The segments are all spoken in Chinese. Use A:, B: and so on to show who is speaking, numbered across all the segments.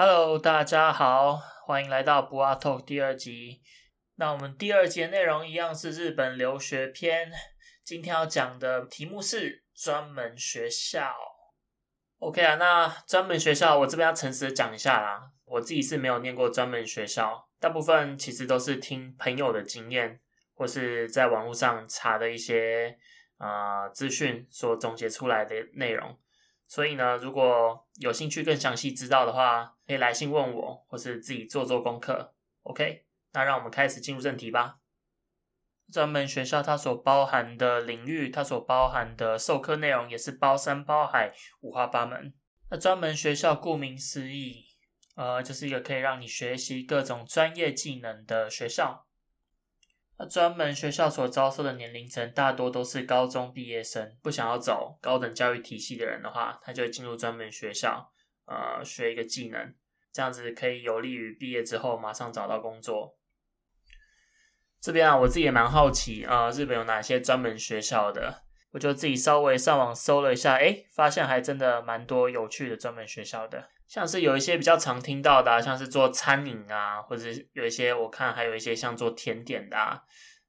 A: Hello，大家好，欢迎来到不阿 Talk 第二集。那我们第二集的内容一样是日本留学篇。今天要讲的题目是专门学校。OK 啊，那专门学校我这边要诚实的讲一下啦。我自己是没有念过专门学校，大部分其实都是听朋友的经验，或是在网络上查的一些啊、资讯所总结出来的内容。所以呢，如果有兴趣更详细知道的话，可以来信问我，或是自己做做功课。OK，那让我们开始进入正题吧。专门学校它所包含的领域，它所包含的授课内容也是包山包海、五花八门。那专门学校顾名思义，呃，就是一个可以让你学习各种专业技能的学校。那专门学校所招收的年龄层大多都是高中毕业生，不想要走高等教育体系的人的话，他就进入专门学校，呃，学一个技能，这样子可以有利于毕业之后马上找到工作。这边啊，我自己也蛮好奇啊，日本有哪些专门学校的？我就自己稍微上网搜了一下，诶，发现还真的蛮多有趣的专门学校的。像是有一些比较常听到的啊，像是做餐饮啊，或者有一些我看还有一些像做甜点的啊，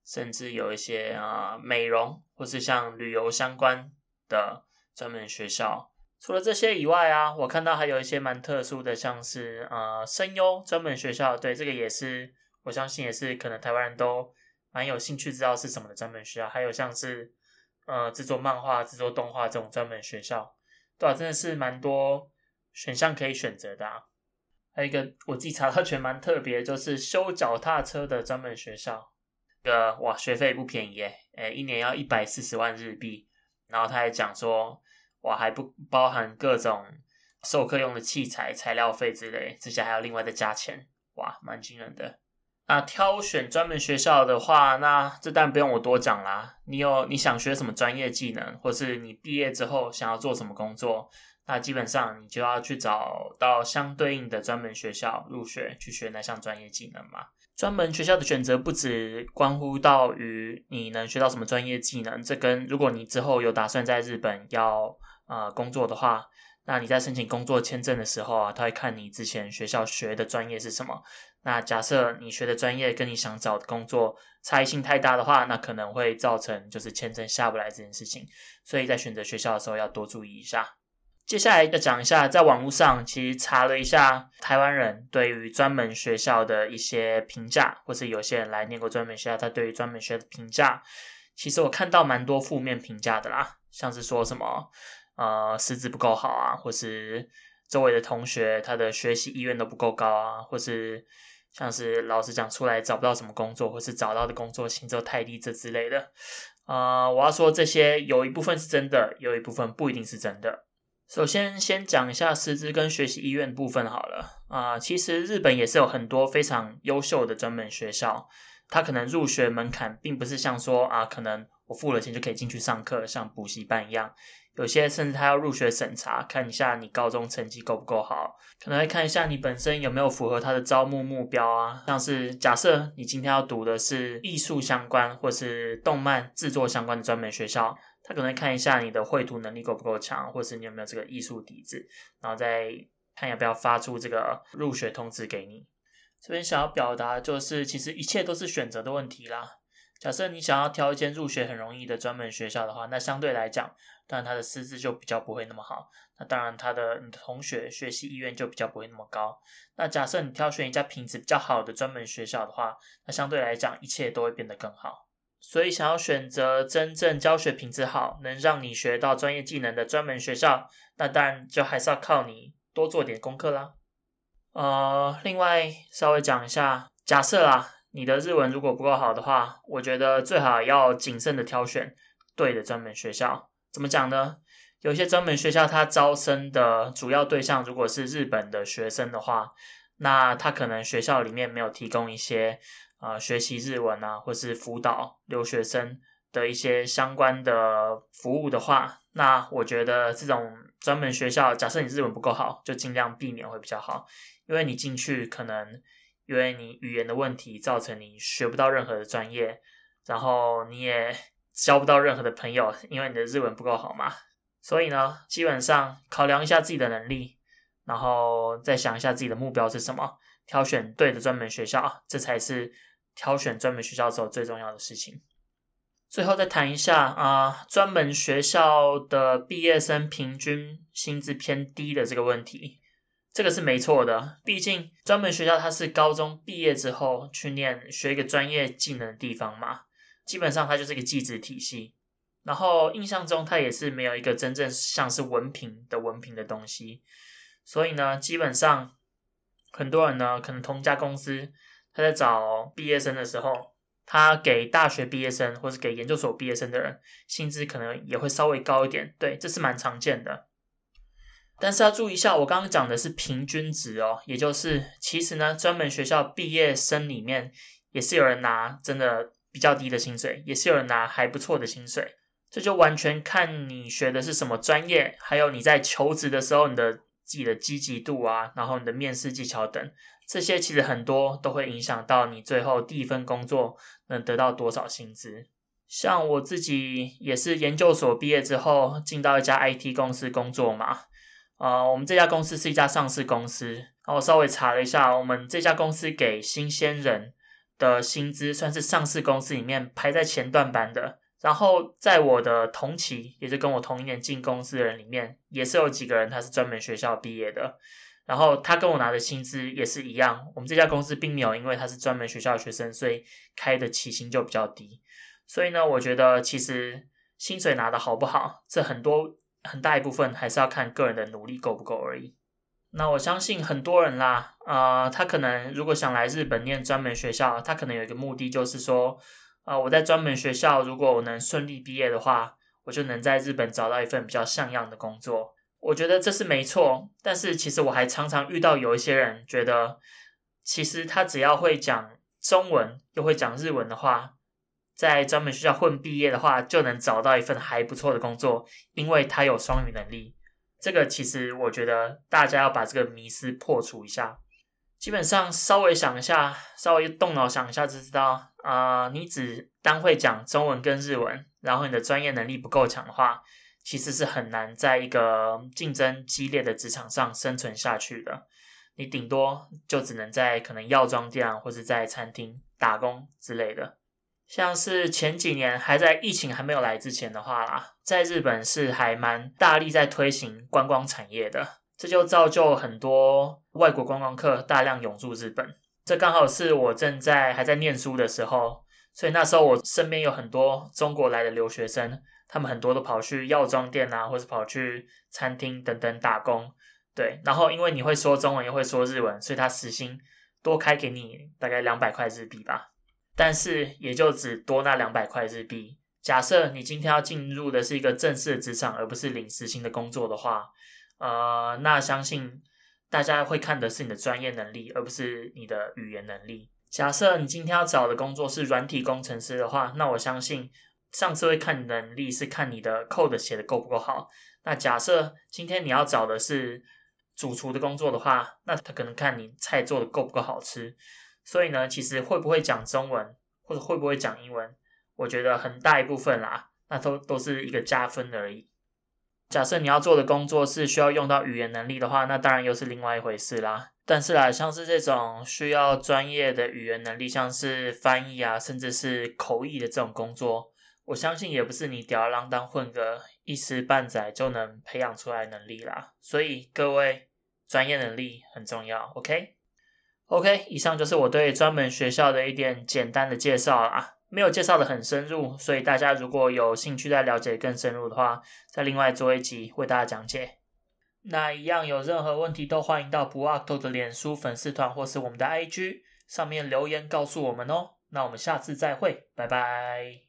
A: 甚至有一些啊美容或是像旅游相关的专门学校。除了这些以外啊，我看到还有一些蛮特殊的，像是呃声优专门学校。对，这个也是我相信也是可能台湾人都蛮有兴趣知道是什么的专门学校。还有像是呃制作漫画、制作动画这种专门学校，对啊，真的是蛮多。选项可以选择的啊，还有一个我自己查到觉得蛮特别，就是修脚踏车的专门学校，呃，哇，学费不便宜诶，诶，一年要一百四十万日币，然后他还讲说，哇，还不包含各种授课用的器材、材料费之类，这些还要另外再加钱，哇，蛮惊人的。那挑选专门学校的话，那这当然不用我多讲啦，你有你想学什么专业技能，或是你毕业之后想要做什么工作？那基本上你就要去找到相对应的专门学校入学，去学那项专业技能嘛。专门学校的选择不只关乎到于你能学到什么专业技能，这跟如果你之后有打算在日本要呃工作的话，那你在申请工作签证的时候啊，他会看你之前学校学的专业是什么。那假设你学的专业跟你想找的工作差异性太大的话，那可能会造成就是签证下不来这件事情。所以在选择学校的时候要多注意一下。接下来要讲一下，在网络上其实查了一下台湾人对于专门学校的一些评价，或是有些人来念过专门学校，他对于专门学校的评价，其实我看到蛮多负面评价的啦，像是说什么呃师资不够好啊，或是周围的同学他的学习意愿都不够高啊，或是像是老师讲出来找不到什么工作，或是找到的工作薪资太低这之类的。呃，我要说这些有一部分是真的，有一部分不一定是真的。首先，先讲一下师资跟学习意愿部分好了啊、其实日本也是有很多非常优秀的专门学校，它可能入学门槛并不是像说啊，可能我付了钱就可以进去上课，像补习班一样。有些甚至他要入学审查，看一下你高中成绩够不够好，可能会看一下你本身有没有符合他的招募目标啊。像是假设你今天要读的是艺术相关或是动漫制作相关的专门学校。他可能看一下你的绘图能力够不够强，或是你有没有这个艺术底子，然后再看要不要发出这个入学通知给你。这边想要表达就是，其实一切都是选择的问题啦。假设你想要挑一间入学很容易的专门学校的话，那相对来讲，当然他的师资就比较不会那么好。那当然他的同学学习意愿就比较不会那么高。那假设你挑选一家品质比较好的专门学校的话，那相对来讲一切都会变得更好。所以，想要选择真正教学品质好、能让你学到专业技能的专门学校，那当然就还是要靠你多做点功课啦。呃，另外稍微讲一下，假设啦，你的日文如果不够好的话，我觉得最好要谨慎的挑选对的专门学校。怎么讲呢？有些专门学校它招生的主要对象如果是日本的学生的话，那他可能学校里面没有提供一些。啊、学习日文啊，或是辅导留学生的一些相关的服务的话，那我觉得这种专门学校，假设你日文不够好，就尽量避免会比较好，因为你进去可能因为你语言的问题，造成你学不到任何的专业，然后你也 交不到任何的朋友，因为你的日文不够好嘛。所以呢，基本上考量一下自己的能力，然后再想一下自己的目标是什么，挑选对的专门学校，这才是挑选专门学校的时候最重要的事情。最后再谈一下啊，专门学校的毕业生平均薪资偏低的这个问题，这个是没错的。毕竟专门学校它是高中毕业之后去念学一个专业技能的地方嘛，基本上它就是一个技职体系。然后印象中它也是没有一个真正像是文凭的文凭的东西，所以呢，基本上很多人呢，可能同家公司他在找毕业生的时候。他给大学毕业生或是给研究所毕业生的人薪资可能也会稍微高一点，对，这是蛮常见的。但是要注意一下，我刚刚讲的是平均值哦，也就是其实呢，专门学校毕业生里面也是有人拿真的比较低的薪水，也是有人拿还不错的薪水，这就完全看你学的是什么专业，还有你在求职的时候你的自己的积极度啊，然后你的面试技巧等。这些其实很多都会影响到你最后第一份工作能得到多少薪资。像我自己也是研究所毕业之后进到一家 IT 公司工作嘛，呃，我们这家公司是一家上市公司，然后我稍微查了一下，我们这家公司给新鲜人的薪资算是上市公司里面排在前段班的。然后在我的同期，也是跟我同一年进公司的人里面，也是有几个人他是专门学校毕业的。然后他跟我拿的薪资也是一样，我们这家公司并没有因为他是专门学校的学生，所以开的起薪就比较低。所以呢，我觉得其实薪水拿的好不好，这很多很大一部分还是要看个人的努力够不够而已。那我相信很多人啦，呃，他可能如果想来日本念专门学校，他可能有一个目的就是说，呃，我在专门学校如果我能顺利毕业的话，我就能在日本找到一份比较像样的工作。我觉得这是没错，但是其实我还常常遇到有一些人觉得，其实他只要会讲中文又会讲日文的话，在专门学校混毕业的话，就能找到一份还不错的工作，因为他有双语能力。这个其实我觉得大家要把这个迷思破除一下。基本上稍微想一下，稍微动脑想一下就知道，啊、你只单会讲中文跟日文，然后你的专业能力不够强的话。其实是很难在一个竞争激烈的职场上生存下去的，你顶多就只能在可能药妆店，或者在餐厅打工之类的。像是前几年还在疫情还没有来之前的话啦，在日本是还蛮大力在推行观光产业的，这就造就很多外国观光客大量涌入日本。这刚好是我正在还在念书的时候，所以那时候我身边有很多中国来的留学生。他们很多都跑去药妆店啊，或是跑去餐厅等等打工，对。然后因为你会说中文又会说日文，所以他时薪多开给你大概两百块日币吧。但是也就只多那两百块日币。假设你今天要进入的是一个正式的职场，而不是领时薪的工作的话，呃，那相信大家会看的是你的专业能力，而不是你的语言能力。假设你今天要找的工作是软体工程师的话，那我相信。上次会看你能力，是看你的 code 写的够不够好。那假设今天你要找的是主厨的工作的话，那他可能看你菜做的够不够好吃。所以呢，其实会不会讲中文或者会不会讲英文，我觉得很大一部分啦，那都都是一个加分而已。假设你要做的工作是需要用到语言能力的话，那当然又是另外一回事啦。但是啦，像是这种需要专业的语言能力，像是翻译啊，甚至是口译的这种工作。我相信也不是你吊儿郎当混个一时半载就能培养出来能力啦，所以各位专业能力很重要、OK? OK, 以上就是我对专门学校的一点简单的介绍啦，没有介绍的很深入，所以大家如果有兴趣再了解更深入的话，再另外做一集为大家讲解。那一样有任何问题都欢迎到不二 Talk 的脸书粉丝团或是我们的 IG 上面留言告诉我们哦。那我们下次再会，拜拜。